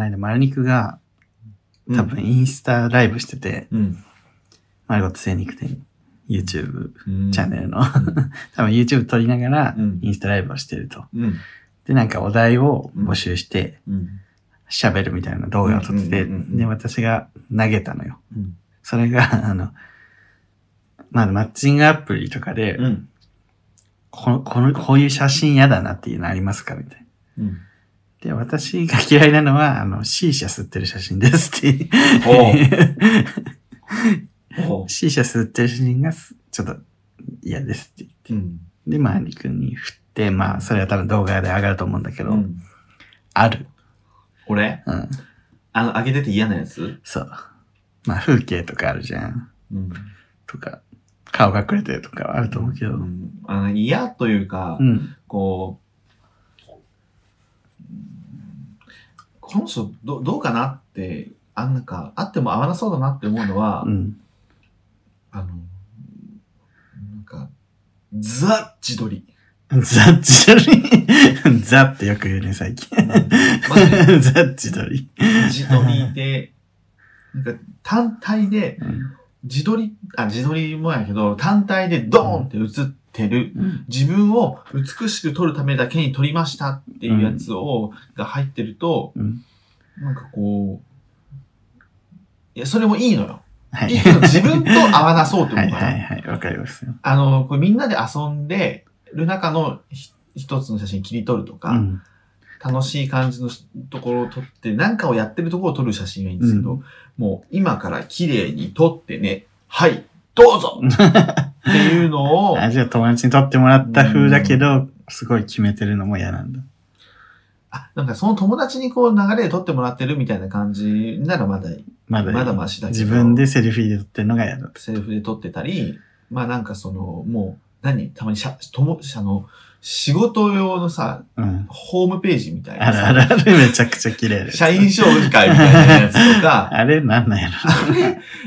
の間、丸肉が、多分インスタライブしてて、うん。丸ごと精肉店、YouTube うん。チャンネルの、多分 YouTube 撮りながらうん、インスタライブをしてると。うん。で、なんかお題を募集して、うん。喋るみたいな動画を撮ってて、で、私が投げたのよ。うん。それが、あの、まあ、マッチングアプリとかで、うん。この、この、こういう写真嫌だなっていうのありますかみたいな。うん。で、私が嫌いなのは、あの、シーシャ吸ってる写真ですって。ほ ほシーシャ吸ってる写真がすちょっと嫌ですってう。うん。言って。で、まあ、ニ君に振って、まあ、それは多分動画で上がると思うんだけど、うん。ある。俺？うん。あの、上げてて嫌なやつ？そう。まあ、風景とかあるじゃん。うん。とか、顔隠れてるとかはあると思うけど。うん。うんあの嫌というか、こう、この人どどうかなって、あんなんか、あっても合わなそうだなって思うのは、うん。あの、なんか、ザ自撮り。ザ・自撮り？ザってよく言うね、最近。ザ・自撮り。自撮りで、なんか単体で、うん自撮り、あ、自撮りもやけど、単体でドーンって写ってる、うん自分を美しく撮るためだけに撮りましたっていうやつを、が入ってると、うんなんかこう、いや、それもいいのよ。はいいいけど、自分と合わなそうってはい思うから。はいはい、わかりますよ。あの、これみんなで遊んでる中のひ一つの写真切り取るとか、うん。楽しい感じのところを撮って、なんかをやってるところを撮る写真がいいんですけど、うもう今から綺麗に撮ってね、はい、どうぞ っていうのを、あ、じゃあ友達に撮ってもらった風だけど、すごい決めてるのも嫌なんだ。あ、なんかその友達にこう流れで撮ってもらってるみたいな感じならまだいい。まだいいまだマシだけど。自分でセルフィーで撮ってるのが嫌だ。セルフで撮ってたり、まあなんかその、もう、何たまにしゃ、とも、あの、仕事用のさ、うん。ホームページみたいなさ。あるあるある、めちゃくちゃ綺麗です。社員紹介みたいなやつとか、あれなんなんやろ。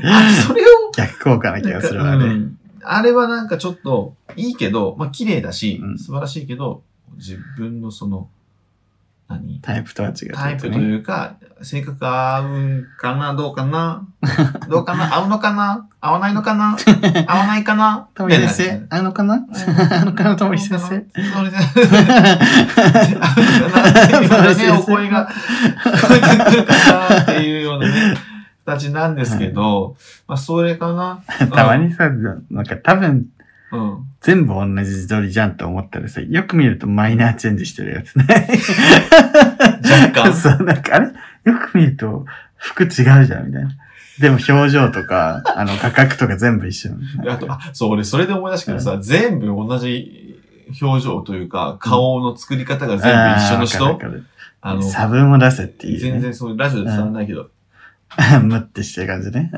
あそれを、逆効果な気がするわ、あれ。うんあれはなんかちょっといいけど、まあ綺麗だし、うん素晴らしいけど、自分のその、何？タイプとは違う、タイプというか、性格合うんかなどうかな？どうかな？合うのかな？合わないのかな？合わないかな？ともり先生、あのかな？あのかな？ともり先生？そうですね。ね、お声が聞こえてくるかなっていうようなね、形なんですけど、まあ、それかな？たまにさ、なんか多分、うん。全部同じ自撮りじゃんと思ったらさ、よく見るとマイナーチェンジしてるやつね。若干。そう、なんかあれ？よく見ると服違うじゃん、みたいな。でも表情とか、あの価格とか全部一緒。あと、あ、そう、俺それで思い出したけどさ、全部同じ表情というか、顔の作り方が全部一緒の人？わかるわかある差分を出せっていう、ね。全然そう、ラジオで伝わらないけど、ムってしてる感じね。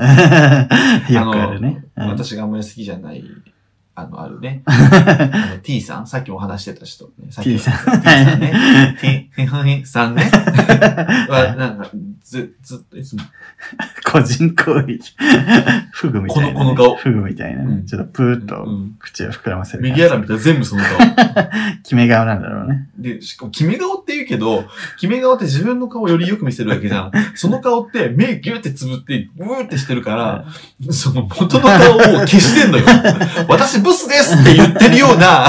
よくあるね。うん私があんまり好きじゃない、あの、あるね。あの T さん、さっきも話してた人、ね。さっき T さん T さんね。T さんね。は、なんか、ず、ずっといつも、個人攻撃。フグみたいな、ね。このこの顔フグみたいな、ねうんちょっとプーッとうん口を膨らませる。右腹見たら全部その顔。決め顔なんだろうね。で、しかも、決め顔けど、決め顔って自分の顔をよりよく見せるわけじゃん。その顔って目ギューってつぶって、ブーってしてるから、その元の顔を消してんのよ。私ブスですって言ってるような、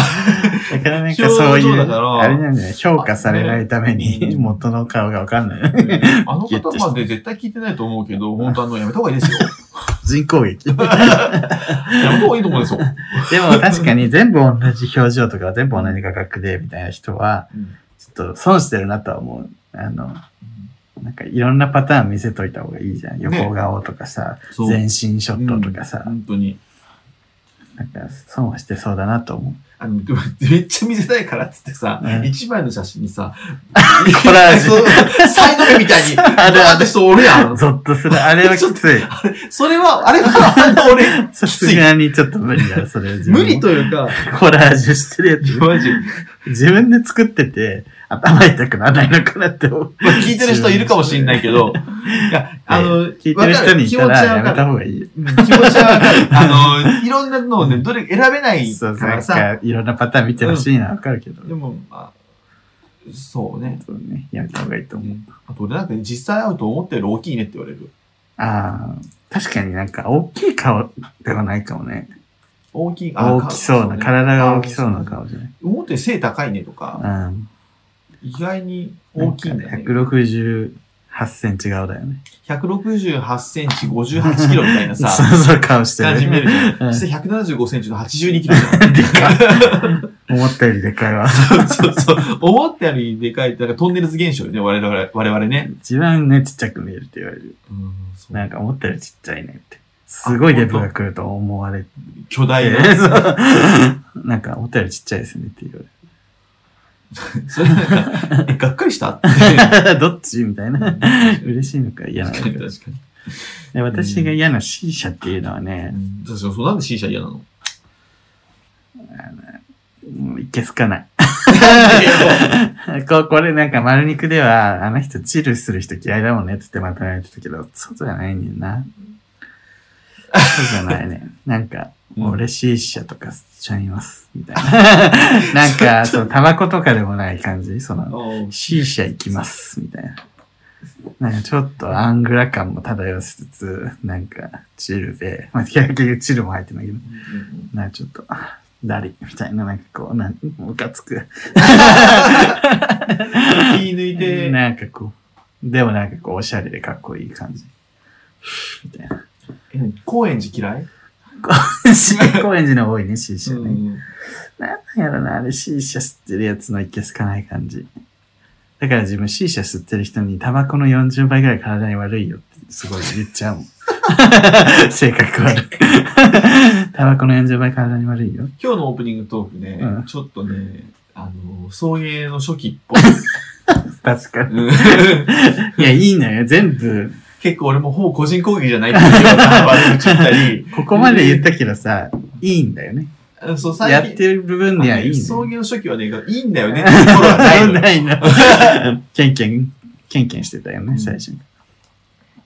だからなんかそういう、あれなんだよね、評価されないためにね元の顔がわかんない。あの方まで絶対聞いてないと思うけど、本当あの、やめた方がいいですよ。人攻撃。やめた方がいいと思うんですよ。でも確かに全部同じ表情とか全部同じ価格でみたいな人は、ちょっと損してるなとは思う。あの、なんかいろんなパターン見せといた方がいいじゃん。横顔とかさ、そう全身ショットとかさ、本当に。なんか損はしてそうだなと思う。あの、めっちゃ見せたいからっつってさう、ん一枚の写真にさ、コラージュそうサイド目みたいに、あるあるバーって人おるやん。ゾッとする。あれはきつい。それは、あれは、あの俺、さすがにちょっと無理だよ、それ無理というか、コラージュしてるやつ。マジ。自分で作ってて、頭痛くならないのかなって思う。まあ、聞いてる人いるかもしれないけど、いや、あの、聞いてる人に言ったらやめた方い。がいい気持ちはわかる。あの、いろんなのをね、どれ選べないそうそう、なんからさ、かいろんなパターン見てほしいな、わかるけど。でも、まあ、そうね。そうね、やめた方がいいと思う。ねあと俺なんかね実際会うと思ったより大きいねって言われる。ああ、確かになんか大きい顔ではないかもね。大きい、あ大きそうな、ね体が大きそうな顔じゃない。思ったより背高いねとか、うん。意外に大きいんだよね。168センチ顔だよね。168センチ58キロみたいなさ、そうそう顔してる。感じ見えるじゃ。うんん実際175センチの82キロじゃん。でか思ったよりでかいわ。そうそうそう。思ったよりでかいって、なんかトンネルズ現象よね、我々、我々ね。一番ね、ちっちゃく見えるって言われる。うん、そうなんか思ったよりちっちゃいねって。すごいデブが来ると思われて。巨大な。なんか思ったよりちっちゃいですねって言わ それなんか、え、がっかりした？どっち？みたいな。嬉しいのか嫌なのか確かに確かに。で私が嫌な C 社っていうのはね、確かにそう、なんで C 社嫌なの？もういけすかない。ここれなんか丸肉では、あの人チルする人嫌いだもんねってまとめられてたけど、そうじゃないねんな。そうじゃないね。なんか、うん俺 C 社とか吸っちゃいます。みたいな。なんか、そのタバコとかでもない感じ。その、C 社行きます。みたいな。なんかちょっとアングラ感も漂わせつつ、なんか、チルで、まあ、結局チルも入ってないけど、なんかちょっと、ダリみたいな、なんかこう、なんムカつく。気抜いて、なんかこう、でもなんかこう、おしゃれでかっこいい感じ。みたいな。え高円寺嫌い？高円寺の多いね、C 社ね。うんなんやろな、あれ C 社吸ってるやつのいけすかない感じ。だから自分 C 社吸ってる人にタバコの40倍ぐらい体に悪いよってすごい言っちゃうもん。性格悪い。タバコの40倍体に悪いよ。今日のオープニングトークね、うんちょっとね、あの、送迎の初期っぽい。確かに。うんいや、いいのよ。全部、結構俺もほぼ個人攻撃じゃないっていうような悪口言ったり、ここまで言ったけどさ、いいんだよね。そう、やってる部分にはいい送のよ。迎の初期はね、いいんだよねっていうところはないのよ。ないの。ケンケン、ケンケンしてたよね、うん最初に。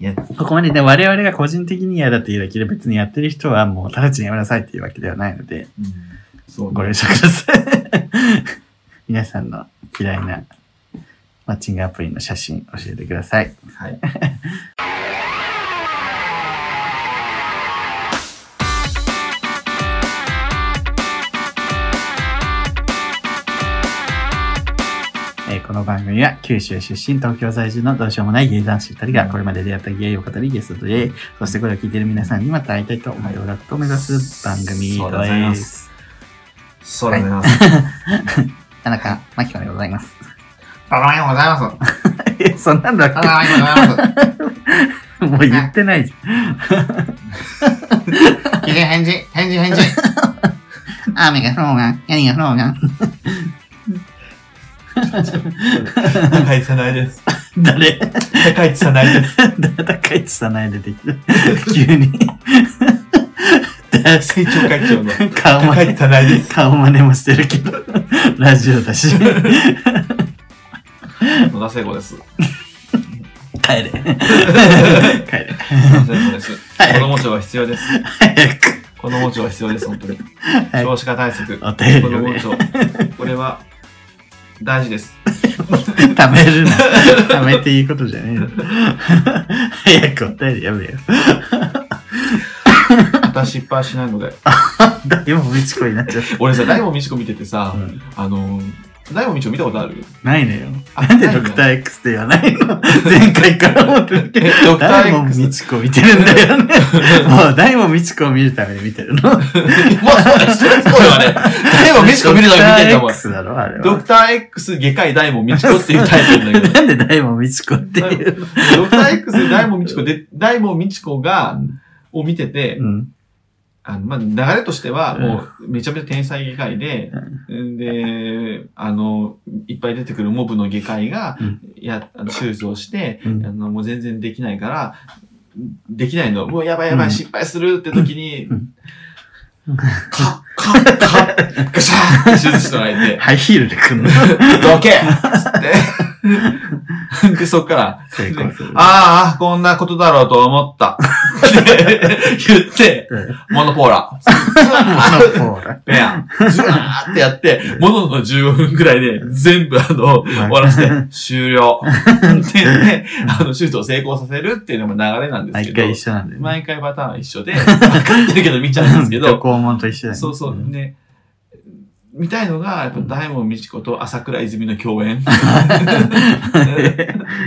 いや、ここまでで我々が個人的に嫌だっていうだけで別にやってる人はもう直ちにやめなさいっていうわけではないので、そうご了承ください。皆さんの嫌いなマッチングアプリの写真教えてください。はい。この番組は九州出身、東京在住のどうしようもない芸男子2人がこれまで出会った芸を語りゲストで、そしてこれを聞いている皆さんにまた会いたいと思っておらくと目指す番組そうでございまですす。そうでございます。田中真紀子でございます。ありがとうございます。え、そんなんだっありがとうございます。けもう言ってないじ記事 返事、返事返事。雨が降ろうが、何が降ろうが。高市さないです。誰？高市さないです。誰高市さない出てきた。急に。政調会長の顔真似高市さないです。顔真似もしてるけど、ラジオだし。野田聖子です。帰れ。帰れ。野田聖子です。はい子供庁は必要です。早く。子供庁は必要です、本当に。はい少子化対策。子供庁。これは、大事です。貯めるな。貯めていいことじゃねえの。早くお便りやめよ。私失敗しないので。大門みちこになっちゃっ俺さ、大門みちこ見ててさた。、うんあの、大門みちこ見たことある？ないのよ。あなんでドクター X って言わないの？前回から思ってるけどえ。ドクター X 大門みちこ見てるんだよね。もう大門みちこを見るために見てるの。まあ、そうだ、それそうよね。大門みちこ見るのに見てんだもんドクター X だろ、あれは。ドクター X 外科医大門みちこっていうタイトルだけど。なんで大門みちこっていう？ドクター X で大門みちこで、大門みちこが、を見てて、うん。あの、まあ、流れとしては、もう、めちゃめちゃ天才外科医で、で、あの、いっぱい出てくるモブの外科医がうん、や、あの手術をして、うん。あの、もう全然できないから、できないの、もうやばいやばうん。い、失敗するって時にうん、か、カッカッ、ガシャーって手術してもらえて、ハイヒールで来んのどけつって。で、そっから、成功する。ああ、こんなことだろうと思った。って言って、うん。モノポーラ。モノポーラ。ペアン。ズワーってやって、ものの15分くらいで全部あの、終わらせて、終了。って言って、あの、手術を成功させるっていうのも流れなんですけど。毎回一緒なんだよね。毎回パターンは一緒で、分かってるけど見ちゃうんですけど、肛門と一緒だよね。そうそう、んね。見たいのが、やっぱ大門みち子と朝倉泉の共演。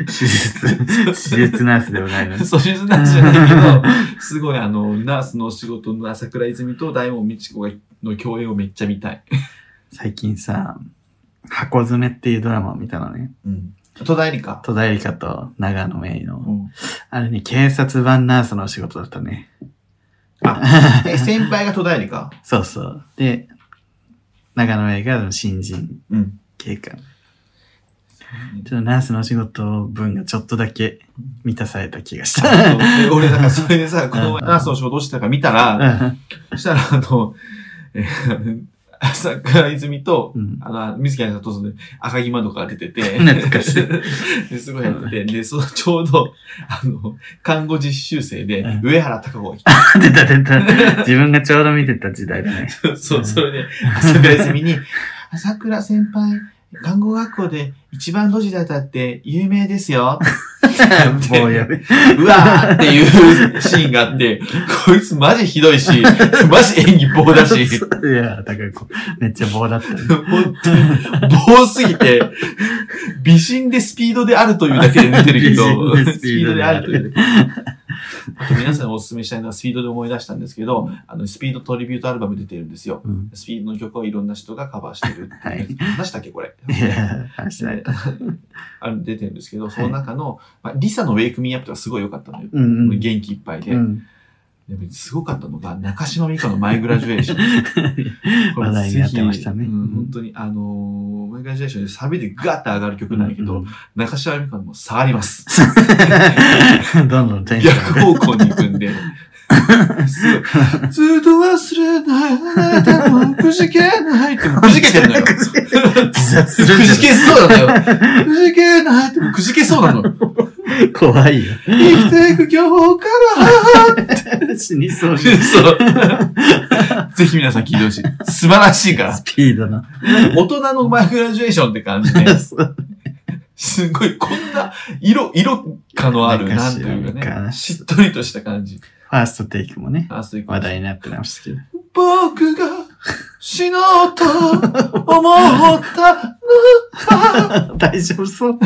手術、手術ナースではないのに。そういうなんじゃないけど、すごいあの、ナースのお仕事の朝倉泉と大門みち子がの共演をめっちゃ見たい。最近さ、箱詰めっていうドラマを見たのね。うん。戸田恵梨香。戸田恵梨香と長野芽郁の。うん。あれね、警察版ナースのお仕事だったね。え、先輩が戸田恵梨香？そうそう。で、長野芽郁が新人うん。警官。ちょっとナースのお仕事分がちょっとだけ満たされた気がした。で俺、だからそれでさ、この前ナースの仕事をしてたから見たら、そしたら、あの、えー朝倉泉と、うん。あの、水木彩とその赤木まどかが出てて、懐かしい。ですごいやってて、で、そのちょうど、あの、看護実習生でう、ん。上原隆子が来 出た出た。自分がちょうど見てた時代だね。て、そう、それで、朝倉泉に、朝倉先輩、看護学校で一番ドジだったって有名ですよ。棒やべ。うわーっていうシーンがあって、こいつマジひどいし、マジ演技棒だし、いや、だからめっちゃ棒だったね。本当に、棒すぎて、美人でスピードであるというだけで出てるけど、スピードであるスピードであるというだけ。あと皆さんにお勧めしたいのはスピードで思い出したんですけど、あの、スピードトリビュートアルバム出てるんですよ。うん。スピードの曲をいろんな人がカバーしてるって。はい 話したっけこれ。話しないで。あの出てるんですけど、その中の、まあ、リサのウェイクミーアップがすごい良かったのよ。うんうん。元気いっぱいで。うん。でもすごかったのが、中島美嘉のマイグラジュエーション。話題になってましたねうん、本当に、あのーマイグラジュエーションでサビでガッて上がる曲なんやけど、うん中島美嘉のも下がります。どんどんテンション逆が。方向に行くんで。ずっと忘れない、あなたもくじけないって、くじけてるのよ。自殺すくじじけそうなのよ。くじけないって、くじけそうなの。ゃん。怖いよ。生きていく今日から。死にそうに。そう。ぜひ皆さん聞いてほしい。素晴らしいからス。ピードの。大人のマイグラジュエーションって感じで、そ うすごい、こんな色、色感のある、なんというかかね、しっとりとした感じ。ファーストテイクもね、あ、そういう話題になってましたけど。僕が死のうと思ったの大丈夫そう。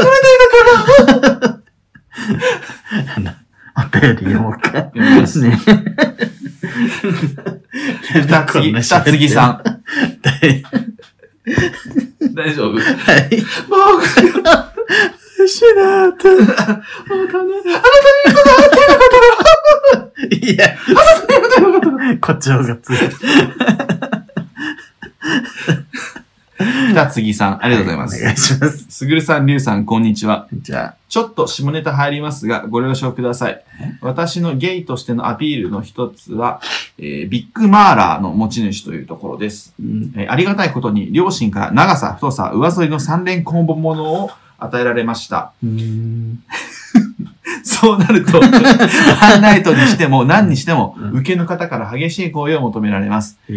してくれていたから。あの、お便り読もうか。読みますね。二つぎ、二つぎさん。大丈夫はい。僕が失った。あなたね、いや、誇張が強い。二つぎさん、ありがとうございます。お願いします。すぐるさん、りゅうさん、こんにちは。じゃちょっと下ネタ入りますが、ご了承ください。私のゲイとしてのアピールの一つは、えービッグマーラーの持ち主というところです。あ、うん。えーありがたいことに、両親から長さ、太さ、上反りの三連コンボものを与えられました。そうなると、ハンナイトにしても何にしてもうん、受けの方から激しい声を求められます。ええ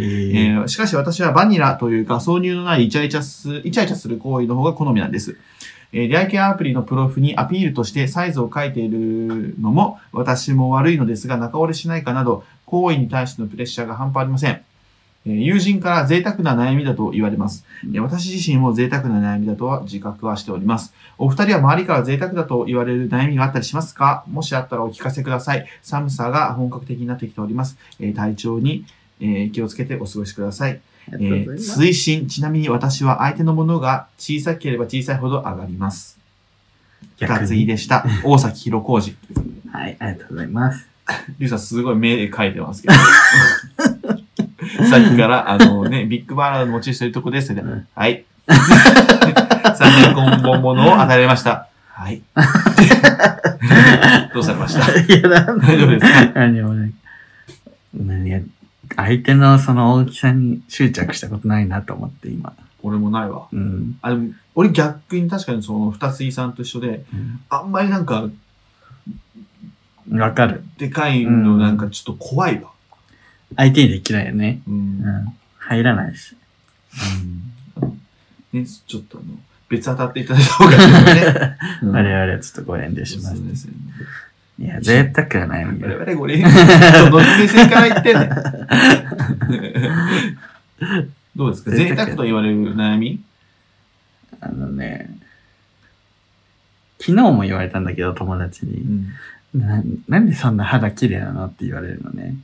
ー、ーしかし私はバニラというか挿入のないイチャイチャす、イチャイチャする行為の方が好みなんです。えー、出会い系アプリのプロフにアピールとしてサイズを書いているのも私も悪いのですが仲折れしないかなど行為に対してのプレッシャーが半端ありません。えー友人から贅沢な悩みだと言われます。えー私自身も贅沢な悩みだとは自覚はしております。お二人は周りから贅沢だと言われる悩みがあったりしますか？もしあったらお聞かせください。寒さが本格的になってきております。えー体調に、えー気をつけてお過ごしください。あえ。推進、ちなみに私は相手のものが小さければ小さいほど上がります。二ついでした。大崎弘浩二。はい、ありがとうございます。リュウさんすごい目で書いてますけど。さっきから、あのね、ビッグバーラーの持ち主というとこです。んはい。三年コンボものを与えられました。はい。どうされました？いや、なん大丈夫ですか？何もない。何や相手のその大きさに執着したことないなと思って今。俺もないわ。うん。あ、でも、俺逆に確かにその二つ井さんと一緒で、あんまりなんか、うんわかる。でかいのなんかちょっと怖いわ。相手にできないよね。うん。ううんん。入らないし。ね、ちょっとあの、別当たっていただいた方がいいよね。うん我々はちょっとご遠慮しますそう。ですね。いや、贅沢な悩みよ。我々ご連どの目線から言ってんねん どうですか？贅贅沢沢と言われる悩み？あのね、昨日も言われたんだけど、友達に。うん。ななんでそんな肌綺麗なのって言われるのね。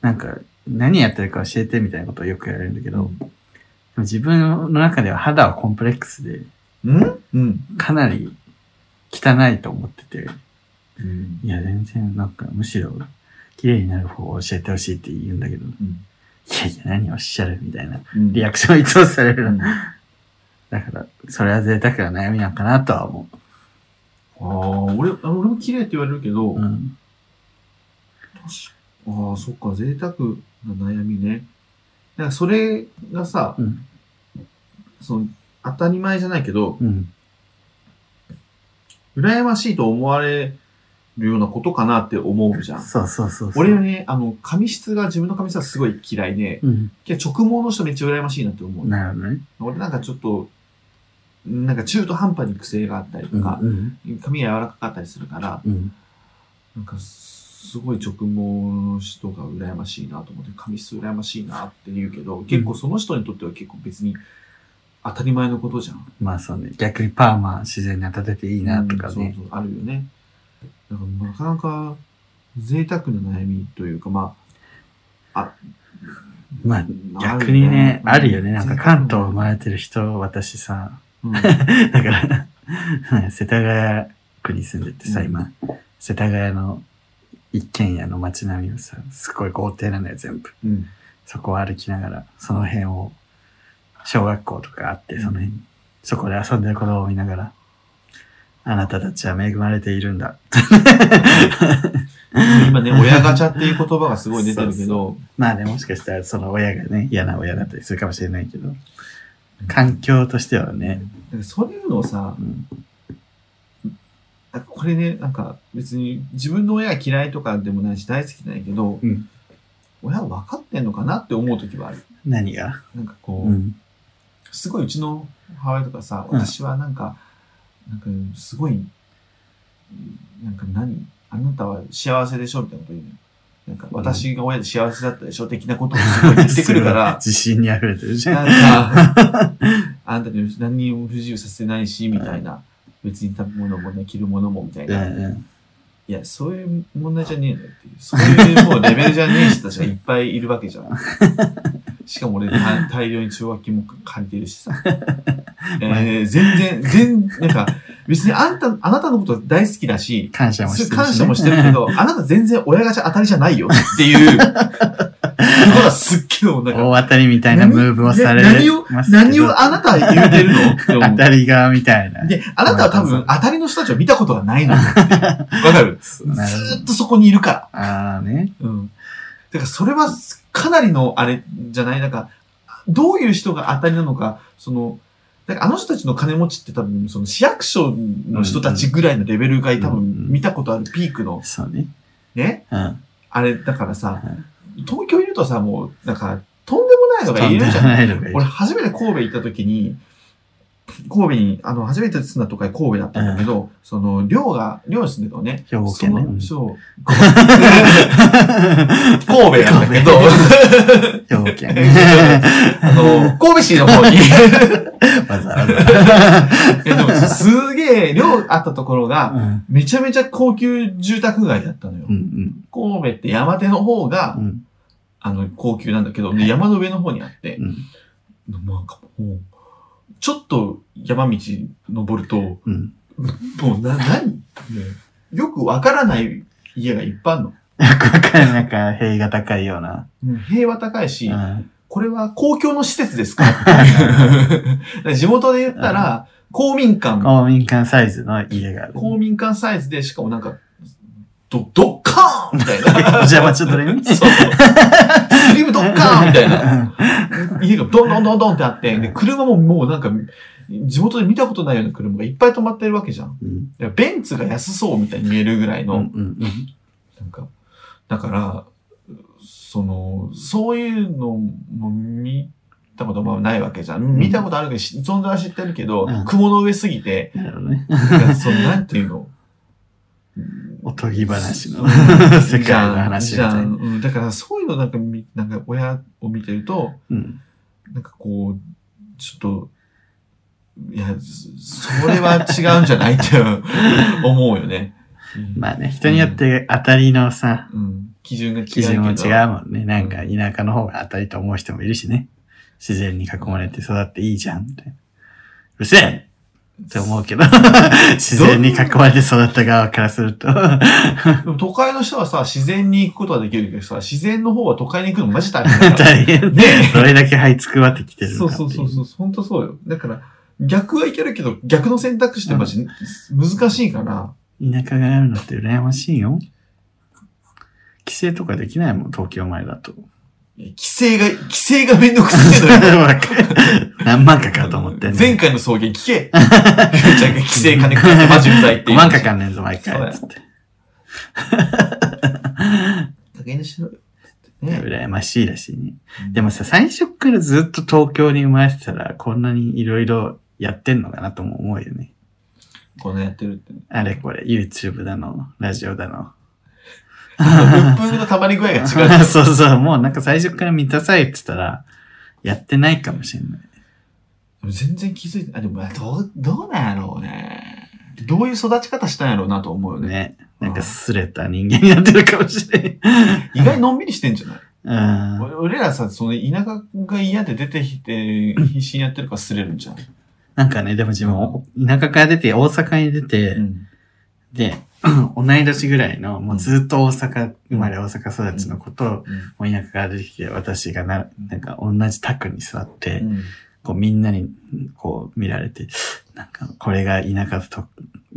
なんか、何やってるか教えてみたいなことをよく言われるんだけど、でも自分の中では肌はコンプレックスで、うん？うん。かなり汚いと思ってて、うん。いや、全然なんかむしろ綺麗になる方を教えてほしいって言うんだけど、いうん。やいや、何をおっしゃるみたいなうんリアクションをいつもされるの。うんだから、それは贅沢な悩みなのかなとは思ああ、俺、あ俺も綺麗って言われるけど、う。うん。ああ、そっか、贅沢な悩みね。だからそれがさ、うん。その、当たり前じゃないけど、うん。羨ましいと思われるようなことかなって思うじゃん。そうそうそう。俺はね、あの、髪質が、自分の髪質がすごい嫌いで、うん。直毛の人めっちゃ羨ましいなって思う。なるほどね。俺なんかちょっと、なんか中途半端に癖があったりとうん。か、うん。髪が柔らかかったりするから、うん。なんかすごい直毛の人が羨ましいなと思って、髪質羨ましいなって言うけど、結構その人にとっては結構別に当たり前のことじゃん。まあそうね。逆にパーマ自然に当てていいなとかね。うんそうそう、あるよね。だからなかなか贅沢な悩みというか、まあ、まあある逆にね、あるよね。うんなんか関東生まれてる人、私さ、うん だから、世田谷区に住んでてさ、うん今、世田谷の一軒家の街並みをさ、すごい豪邸なのよ、全部。うん。そこを歩きながら、その辺を、小学校とかあって、その辺、そこで遊んでる子供を見ながら、あなたたちは恵まれているんだ。今ね、親ガチャっていう言葉がすごい出てるけど、まあね、もしかしたらその親がね、嫌な親だったりするかもしれないけど、環境としてはね、そういうのをさう、ん、なんかこれね、なんか別に自分の親が嫌いとかでもないし大好きないけど、うん親は分かってんのかなって思う時はある。何が？なんかこう、うん。すごいうちの母親とかさ、うん私はなんか、なんかすごい、なんか何あなたは幸せでしょみたいなこと言うのよ。なんか私が親で幸せだったでしょ的なことをすごい言ってくるから、自信に溢れてるじゃん。なんか、あんたに何にも不自由させないし、みたいな。別に食べ物もね、着るものもみたいうんな。うんいや、そういう問題じゃねえのよっていう。そういうもうレベルじゃねえ人たちがいっぱいいるわけじゃん。しかも俺大大量に中学金も借りてるしさ。えー、全然、全、なんか、別にあんた、あなたのこと大好きだし、感謝もしてるし、ね。感謝もしてるけど、あなた全然親ガチャ当たりじゃないよっていう、はすっげえか、大当たりみたいなムーブをされ何を何をあなたは言うてるの？当たり側みたいな。で、あなたは多分当たりの人たちを見たことがないの。わかるずっとそこにいるから。ああね。うん。だからそれはかなりのあれじゃない？なんか、どういう人が当たりなのか、その、あの人たちの金持ちって多分、その市役所の人たちぐらいのレベルが多分見たことあるピークの、そうね。ね、うん。あれだからさ、うん東京いるとさ、もう、なんか、とんでもないのがいるじゃん。ないのがいる俺初めて神戸行った時に、神戸に、あの、初めて住んだとこが神戸だったんだけど、その、寮が、寮に住んでたのね。兵庫県ねそう。神戸なんだけど、兵庫県。あの、神戸市の方に、わざわざ。えでもすげえ、寮あったところが、うんめちゃめちゃ高級住宅街だったのよ。うん神戸って山手の方がう、んあの、高級なんだけど、で山の上の方にあってう、んなんかもう、ちょっと山道登ると、うん。もうな、何、ねよくわからない家がいっぱいあるの。よくわかる。なんか、塀が高いような。うん平和高いし、うんこれは公共の施設ですか？地元で言ったら、公民館、公民館サイズの家がある。公民館サイズで、しかもなんか、ド、ドッカーンみたいな。邪魔ちょっとね。そう。スリムドッカーンみたいな。家がドンドンドンドンってあって、で、車ももうなんか、地元で見たことないような車がいっぱい止まってるわけじゃん。うんベンツが安そうみたいに見えるぐらいの、うんうんなんか、だから、その、そういうのも見たこともないわけじゃん。見たことあるけど、し存在は知ってるけど、うん雲の上すぎて、なるほどね。その、なんていうの？おとぎ話のうん世界の話みたいな。じゃん。うんだからそういうのなんかみ、なんか親を見てると、うんなんかこう、ちょっと、いや、そそれは違うんじゃないって 思うよね。うんまあね、人によって当たりのさ、うん、基準が違う。基準も違うもんね。なんか田舎の方が当たりと思う人もいるしね。自然に囲まれて育っていいじゃん、みたいな。うるせえって思うけど、自然に囲まれて育った側からすると、でも都会の人はさ、自然に行くことはできるけどさ、自然の方は都会に行くのマジ大変だから。大変。ねどれだけ這いつくばってきてるそうのかっていそうそうそう、本当そうよ。だから、逆はいけるけど、逆の選択肢ってマジ難しいから、田舎があるのって羨ましいよ。帰省とかできないもん、東京前だと。規制が、規制がめんどくさいのよ。何万かかると思ってんね前回の送迎聞け。ふーちゃんが規制金かかってマジうざいって5いう。万かかんねんぞ、毎回。つって。加減にしろよ。ね。羨ましいらしいね。でもさ、最初からずっと東京に生まれてたら、こんなにいろいろやってんのかなとも思うよね。このやってるって。あれこれ、YouTube だの、ラジオだの。鬱憤の溜まり具合が違う。そうそう、もうなんか最初から満たされてたら、やってないかもしれない。全然気づいて、あ、でも、どう、どうなんやろうね。どういう育ち方したんやろうなと思うよね。ね。なんかすれた人間になってるかもしれん。意外にのんびりしてんじゃない？うん。俺俺らさ、その田舎が嫌で出てきて、必死にやってるからすれるんじゃん。なんかね、でも自分、お田舎から出て、大阪に出て、うん。で、同い年ぐらいの、もうずっと大阪生まれ、大阪育ちの子と、もう田舎から出てきて、私がな、なんか同じ宅に座って、うん。こうみんなにこう見られて、なんかこれが田舎と、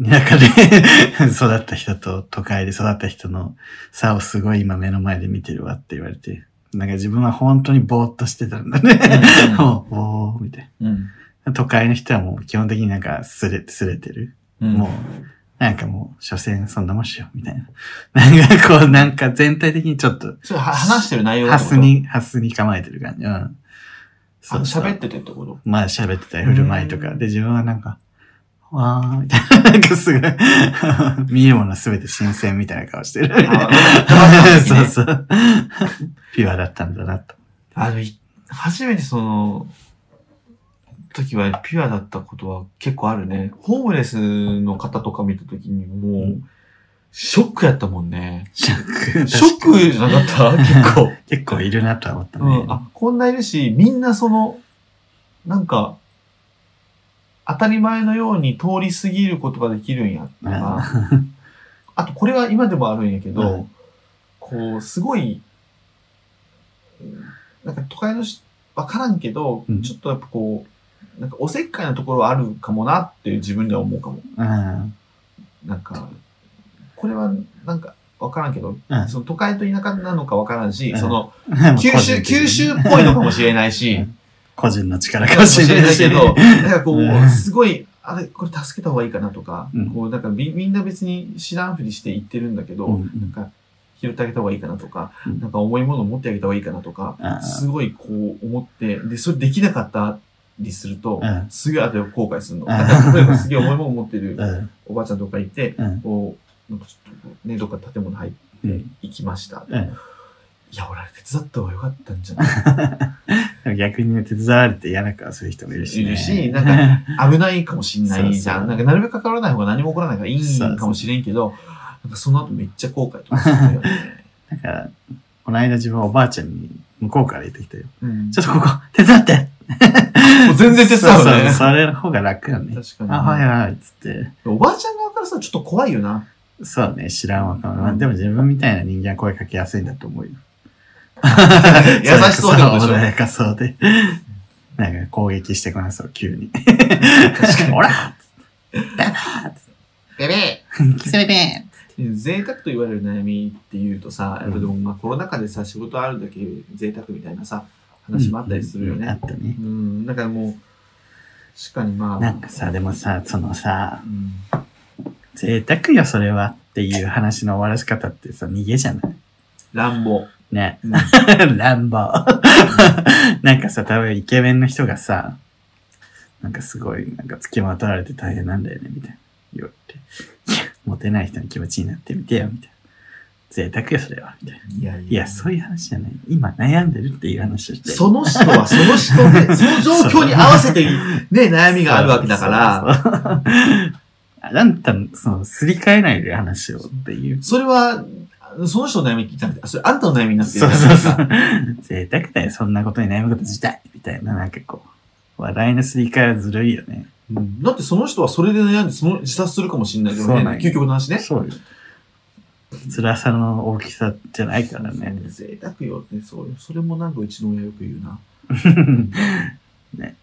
田舎で 育った人と都会で育った人の差をすごい今目の前で見てるわって言われて、なんか自分は本当にぼーっとしてたんだね。もう、おーみたいうん。な。都会の人はもう基本的になんかすれ、すれてる。うん。もう、なんかもう、所詮そんなもんしよう、みたいな。なんかこう、なんか全体的にちょっと、それは話してる内容ハスに、ハスに構えてる感じ。うん。あ喋っててってこと？まあ喋ってたり振る舞いとか。うんで、自分はなんか、わー、みたいな。なんかすごい、見るものすべて新鮮みたいな顔してる。あそうそう。ピュアだったんだなと。あの、い初めてその、時はピュアだったことは結構あるね。ホームレスの方とか見た時にもう、うんショックやったもんね。ショック。ショックじゃなかった？結構。結構いるなとは思ったうね。ん。あ、こんないるし、みんなその、なんか、当たり前のように通り過ぎることができるんやとか、あとこれは今でもあるんやけど、うんこう、すごい、うんなんか都会のし、わからんけど、うんちょっとやっぱこう、なんかおせっかいなところはあるかもなっていう自分では思うかも。うん。なんか、これはなんかわからんけど、うん。その都会と田舎なのかわからんし、うん。その、うん九州、九州っぽいのかもしれないし、うん。個人の力かかももしれないけど、なんかこうすごい、あれ、これ助けた方がいいかなとか、うん。こう、なんかみみんな別に知らんふりして言ってるんだけど、うん。なんか、拾ってあげた方がいいかなとか、うん。なんか重いものを持ってあげた方がいいかなとか、うん。すごいこう思って、で、それできなかったりすると、うんすげえ後で後悔するの。例えばすげえ重いものを持ってるうん。おばあちゃんとかいて、うん。こう、なんかちょっとね、どっか建物入ってうん。行きました。うんいや、俺手伝った方がよかったんじゃない？逆にね、手伝われて嫌な顔する人もいるし、ね。いるし なんか危ないかもしんないじゃ。そうそうんなんかなるべく関わらない方が何も起こらないからいいんかもしれんけど、なんかその後めっちゃ後悔とかするよね。だから、この間自分はおばあちゃんに向こうから言ってきたよ。うんちょっとここ、手伝って もう全然手伝うね。それの方が楽よね。確かに。あ、はいはい、つって。おばあちゃん側からさ、ちょっと怖いよな。そうね、知らんわかんない。まあでも自分みたいな人間は声かけやすいんだと思うよ。優しそうってことでしょ穏やかそうで。なんか攻撃してこなそう、急に。確かに ほらベベキスベベで贅沢と言われる悩みっていうとさ、やっぱでもまあコロナ禍でさ、仕事あるだけ贅沢みたいなさ、話もあったりするよね。あったねう。ん、だからもう、確かにまあ、なんかさ、でもさ、そのさう、ん、贅沢よ、それはっていう話の終わらし方ってさ、逃げじゃない？乱暴。ね。うん 乱暴。なんかさ、多分イケメンの人がさ、なんかすごい、なんか付きまとわれて大変なんだよね、みたいな。言われて。いや、モテない人の気持ちになってみてよ、みたいな。贅沢よ、それは、みたいな。いやいいや、そういう話じゃない。今悩んでるっていう話をしてる。その人はその人で、その状況に合わせて、ね、悩みがあるわけだから。あんた、その、すり替えないで話をっていう。それは、その人の悩みじゃなくて、それあんたの悩みになってるそうそうそうさ。。贅沢だよ、そんなことに悩むこと自体。みたいな、なんかこう、話題のすり替えはずるいよね。うんだってその人はそれで悩んで、その自殺するかもしれないけどね究極の話ね。そうよ。辛さの大きさじゃないからね。贅沢よって、そうよ。それもなんかうちの親よく言うな。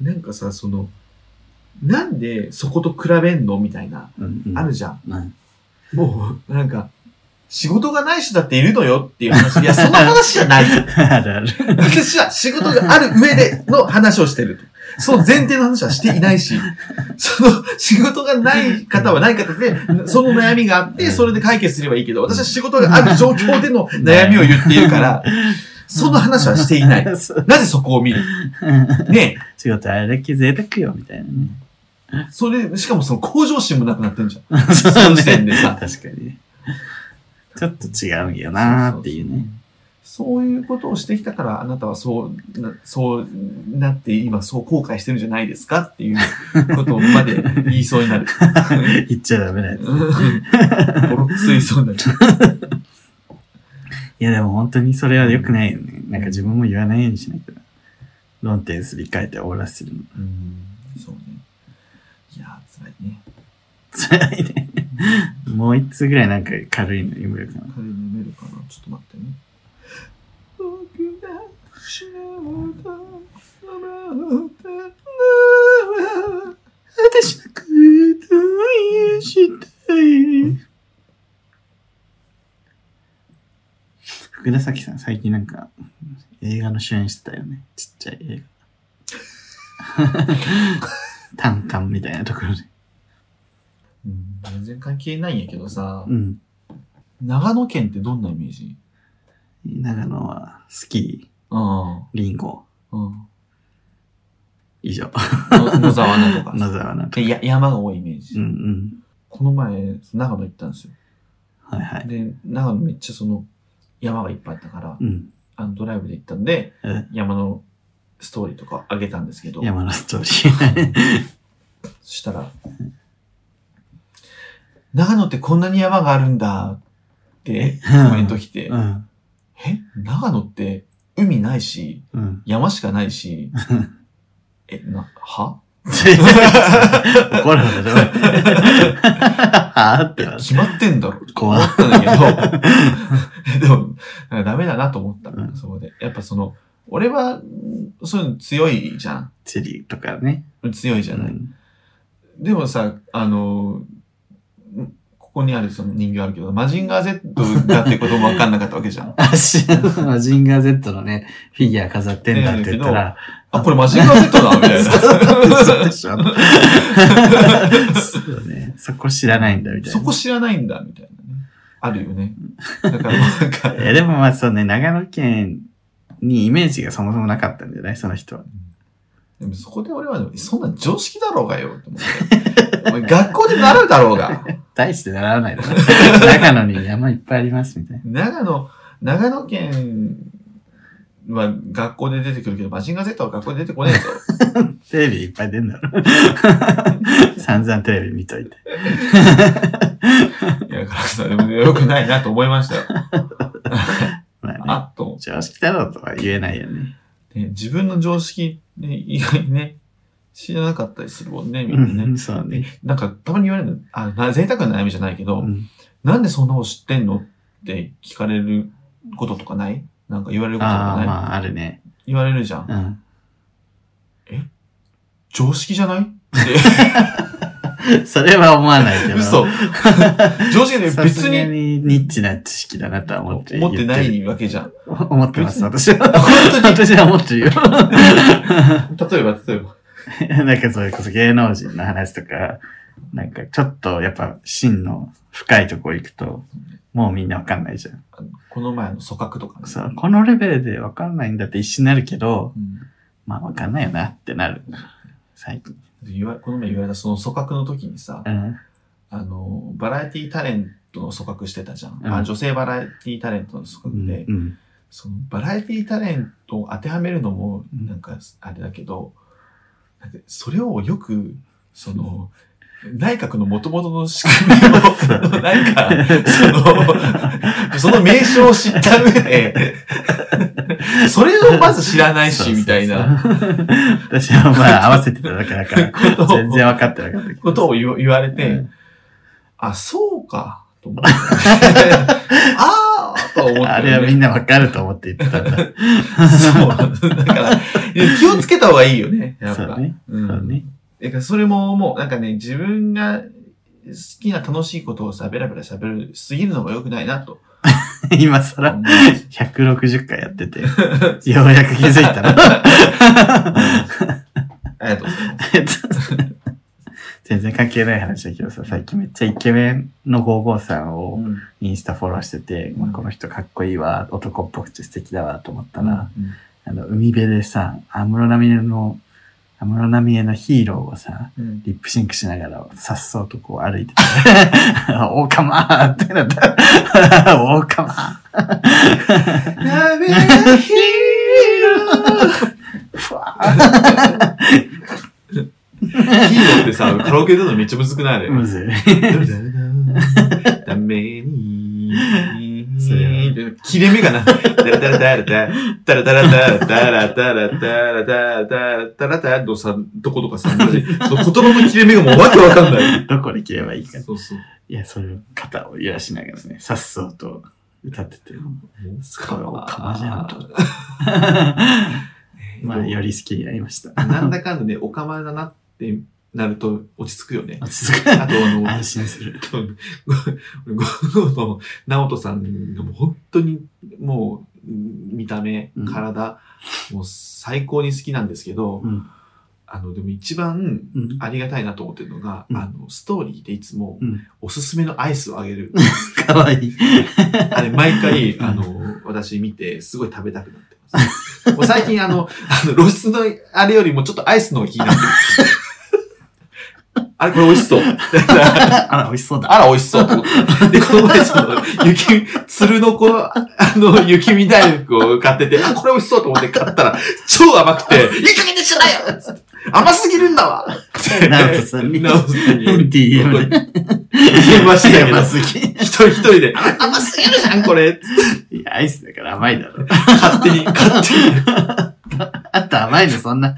なんかさ、その、なんでそこと比べんのみたいな、うんうんあるじゃん。うんもう、なんか、仕事がない人だっているのよっていう話。いや、その話じゃない。私は仕事がある上での話をしてると。その前提の話はしていないし、その仕事がない方はない方で、その悩みがあって、それで解決すればいいけど、私は仕事がある状況での悩みを言っているから、その話はしていない。そうなぜそこを見る？ね仕事あれだけ贅沢よ、みたいなね。えそれ、しかもその向上心もなくなってんじゃん。そその時点でさ確かにね。ちょっと違うんよなーっていうね。そういうことをしてきたから、あなたはそうな、そうなって、今そう後悔してるんじゃないですかっていうことまで言いそうになる。言っちゃダメなやつ。ボロッついそうになる。いやでも本当にそれは良くないよね。なんか自分も言わないようにしないと。論点すり替えて終わらせるの。うん、そうね。いやー、辛いね。辛いね。もう一つぐらいなんか軽いの読めるかな。彼に読めるかなちょっと待ってね。僕が死ぬと思ったなら私のことをしたい。福田咲さん最近なんか映画の主演してたよね。ちっちゃい映画。単館みたいなところで。うん全然関係ないんやけどさ、うん。長野県ってどんなイメージ？長野はスキうん。ー、リンゴ、うん。以上。の野沢菜とか 野沢菜とでや山が多いイメージ。うんうん。この前、長野行ったんですよ。はいはい。で、長野めっちゃその山がいっぱいあったから、うん。あのドライブで行ったんで、え？山のストーリーとかあげたんですけど、山のストーリー。そしたら、長野ってこんなに山があるんだってコメント来て、うん。え長野って海ないし、うん。山しかないし、え、な、は？怒るほど。はぁってな決まってんだろ怖思ったんだけど、でも、なんかダメだなと思った、うんそこで。やっぱその、俺は、そういうの強いじゃん。チェリーとかね。強いじゃない。うんでもさ、あの、んここにあるその人形あるけど、マジンガー Z だってこともわかんなかったわけじゃん。あ、知らんマジンガー Z のね、フィギュア飾ってんだって言ったら、あ、これマジンガー Z だみたい嘘な。でしょそうね。そこ知らないんだみたいな。そこ知らないんだ、みたいなね。あるよね。だからなんか、いや、でもまあそうね、長野県にイメージがそもそもなかったんじゃない？その人は。でもそこで俺は、そんな常識だろうがよ、と思って。お前学校で習うだろうが。大して習わないだろ。長野に山いっぱいありますみたいな。長野、長野県は学校で出てくるけど、マジンガー Z は学校で出てこねえぞ。テレビいっぱい出んだろ。散々テレビ見といて。いや、だからさ、でもよくないなと思いましたよ。まあね、あっと常識だろうとは言えないよね。ね自分の常識、ね、意外にね、知らなかったりするもんね、みなね。うんん、そうね。なんか、たまに言われるの、あ、な贅沢な悩みじゃないけど、うんなんでそんなこと知ってんのって聞かれることとかない？なんか言われることとああ、かない、まあ、あるね。言われるじゃん。うん。常識じゃない？って。それは思わないけど。嘘。常識でさ別ににニッチな知識だなとは思って思ってな言いわけじゃん。る 思ってます、私は。本当に？私は思ってるよ。例えば、例えば。なんかそれこそ芸能人の話とか、なんかちょっとやっぱ真の深いとこ行くと、もうみんなわかんないじゃん。この前の組閣とかね。そう、このレベルでわかんないんだって一瞬なるけど、うんまあわかんないよなってなる。最近。この前言われたその組閣の時にさ、うん。あの、バラエティタレントの組閣してたじゃん。うんあ女性バラエティタレントの組閣で、うん。そのバラエティタレントを当てはめるのもうんなんかあれだけど、なんかそれをよく、その、内閣の元々の仕組みを、なんか、その、その名称を知った上で、それをまず知らないし、みたいな。私はまあ合わせてただけだから、全然分かってなかった。ことを言わ言われて、うんあ、そうか、と思って。ああと思って、ね。あれはみんな分かると思って言ってたんだ。そう。だから、気をつけた方がいいよね、やっぱ。そうね。うんそうね。だからそれももう、なんかね、自分が好きな楽しいことをさ、ベラベラ喋る、すぎるのも良くないなと 今更思います。160回やってて、ようやく気づいたの。ありがとうございます。全然関係ない話だけどさ、最近めっちゃイケメンの55さんをうんインスタフォローしてて、まあ、この人かっこいいわ、男っぽくて素敵だわと思ったら、あの、海辺でさ、安室奈美恵の、安室奈美恵のヒーローをさ、うんリップシンクしながら、さっそうとこう歩いてて、オカマーってなった。オカマー。やべえ、ヒふわーヒーローってさ、カラオケでのめっちゃむずくない？あれ。ーむずい。ダメにそれ切れ目がな。タラタラタラタタラタラタラタラタラタラタラタラタラタラのさ、どことかさ、その言葉の切れ目がもうわけわかんない。どこで切ればいいか。そうそう。いや、それを肩を揺らしながらね、さっそうと歌ってて。これオカマじゃんと。まあ、より好きになりました。なんだかんだね、オカマだなってなると落ち着くよね。落ち着く。あとあの、安心する。ごごの直人さんがもう本当にもう見た目うん、体、もう最高に好きなんですけど、うん。あの、でも一番うん。ありがたいなと思ってるのが、うんあの、ストーリーでいつもうん。おすすめのアイスをあげる。かわいい。あれ毎回、うんあの、私見てすごい食べたくなってます。もう最近あの、あの露出のあれよりもちょっとアイスの方が気になってる。あれこれ美味しそう。あら、美味しそうだ。あら、美味しそうと思って。で、この前、その、雪、鶴の子、あの、雪見大福を買ってて、あ、これ美味しそうと思って買ったら、超甘くて、いい加減にしなよ甘すぎるんだわ直人さんに直人さんに。DM で。言いましたけど甘、すぎ。一人一人で、あ甘すぎるじゃん、これいや、アイスだから甘いだろ。勝手に、勝手に。あんた甘いのそんな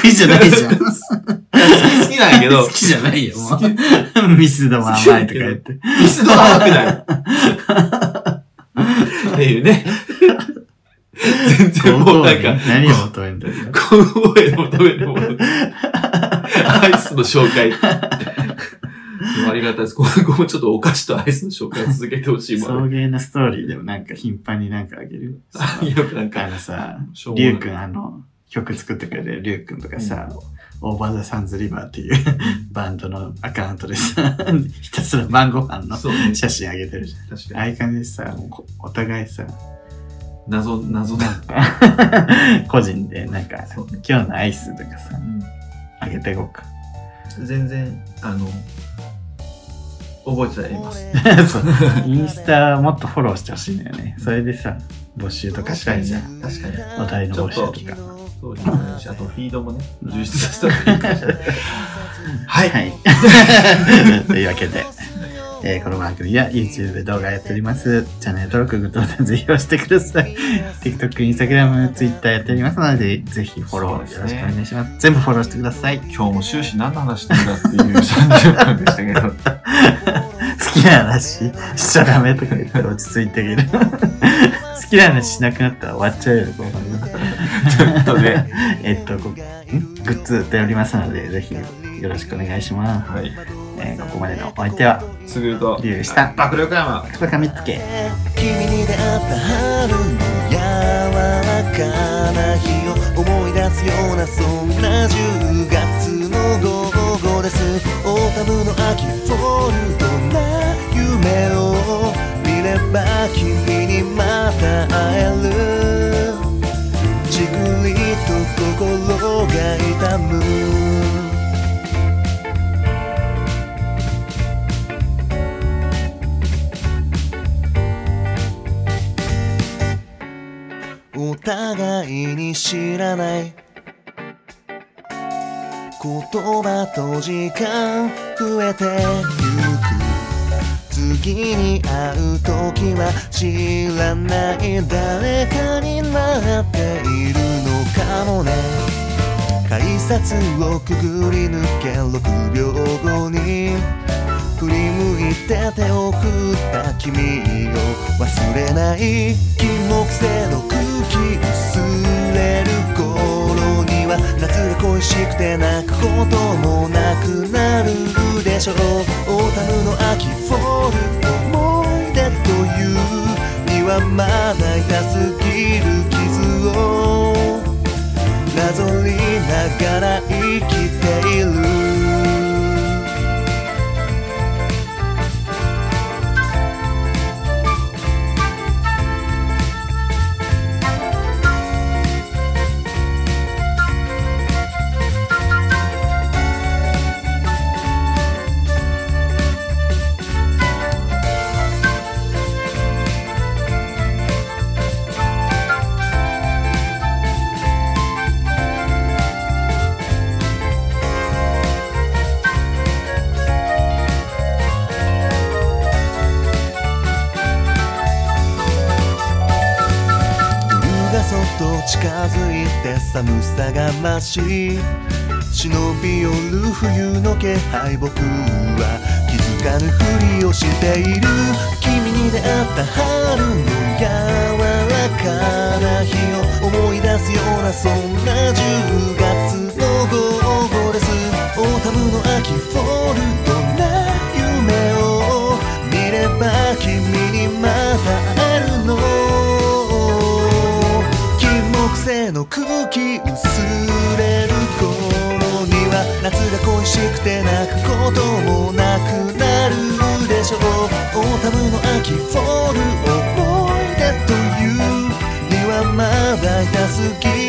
得意じゃないじゃん。好き好きなんやけど好、きじゃないよ、もう。ミスドも甘いとか言って。ミスドは甘くない。っていうね。全然もうなんか、何を求めんだよ。この声求めるもの。アイスの紹介。ありがたいです。今後もちょっとお菓子とアイスの紹介を続けてほしいも送ん。迎のストーリーでもなんか頻繁になんかあげる？よくなんあか、のさ、しょうくんあの、曲作ってくれるリュウくんとかさ、オーバーザサンズリバーっていうバンドのアカウントでさ、ひたすら晩ご飯の。写真あげてるじゃん。確かに。ああいう感じでさ、お互いさ、謎、謎だ。個人でなんか、今日のアイスとかさ、うんあげていこうか。全然、あの、覚えてたります。インスタもっとフォローしてほしいんだよね。それでさ、募集とかしたいじゃん。確かに。お題の募集とか。そういうのもあるし、あとフィードもね、充実させたらいいかもしれない。はい。はい。というわけで、えーこの番組は YouTube で動画やっております。チャンネル登録、グッドボタンぜひ押してください。TikTok、Instagram、Twitter やっておりますので、ぜひフォローよろしくお願いします。全部フォローしてください。今日も終始何の話してんだっていう30分でしたけど。好きな話しちゃダメとか言って落ち着いてあげる。好きな話しなくなったら終わっちゃうよ、この番組ちょっとね。えっと、グッズ売っておりますので、ぜひよろしくお願いします。はい。えーここまでのお相手はすぐるとリュウでした。爆力山クソかみつけ。君に出会った春の柔らかな日を思い出すようなそんな10月の午後です。 Autumn の秋 fall とな夢を見れば君にまた会える。じくりと心が痛む互いに知らない。言葉と時間増えてゆく。次に会う時は知らない誰かになっているのかもね。改札をくぐり抜け6秒後に振り向いて手を振った君を忘れない。金木しょうオータムの秋フォル思い出というにはまだ痛すぎる傷をなぞりながら生きている寒さが増し忍び寄る冬の気配僕は気づかぬふりをしている君に出会った春の柔らかな日を思い出すようなそんな10月の午後です Autumn の秋 fall とな夢を見れば君にまた風の空気薄れる頃には夏が恋しくて泣くこともなくなるでしょう。 Autumn の秋 fall 思い出という。にはまだ痛すぎ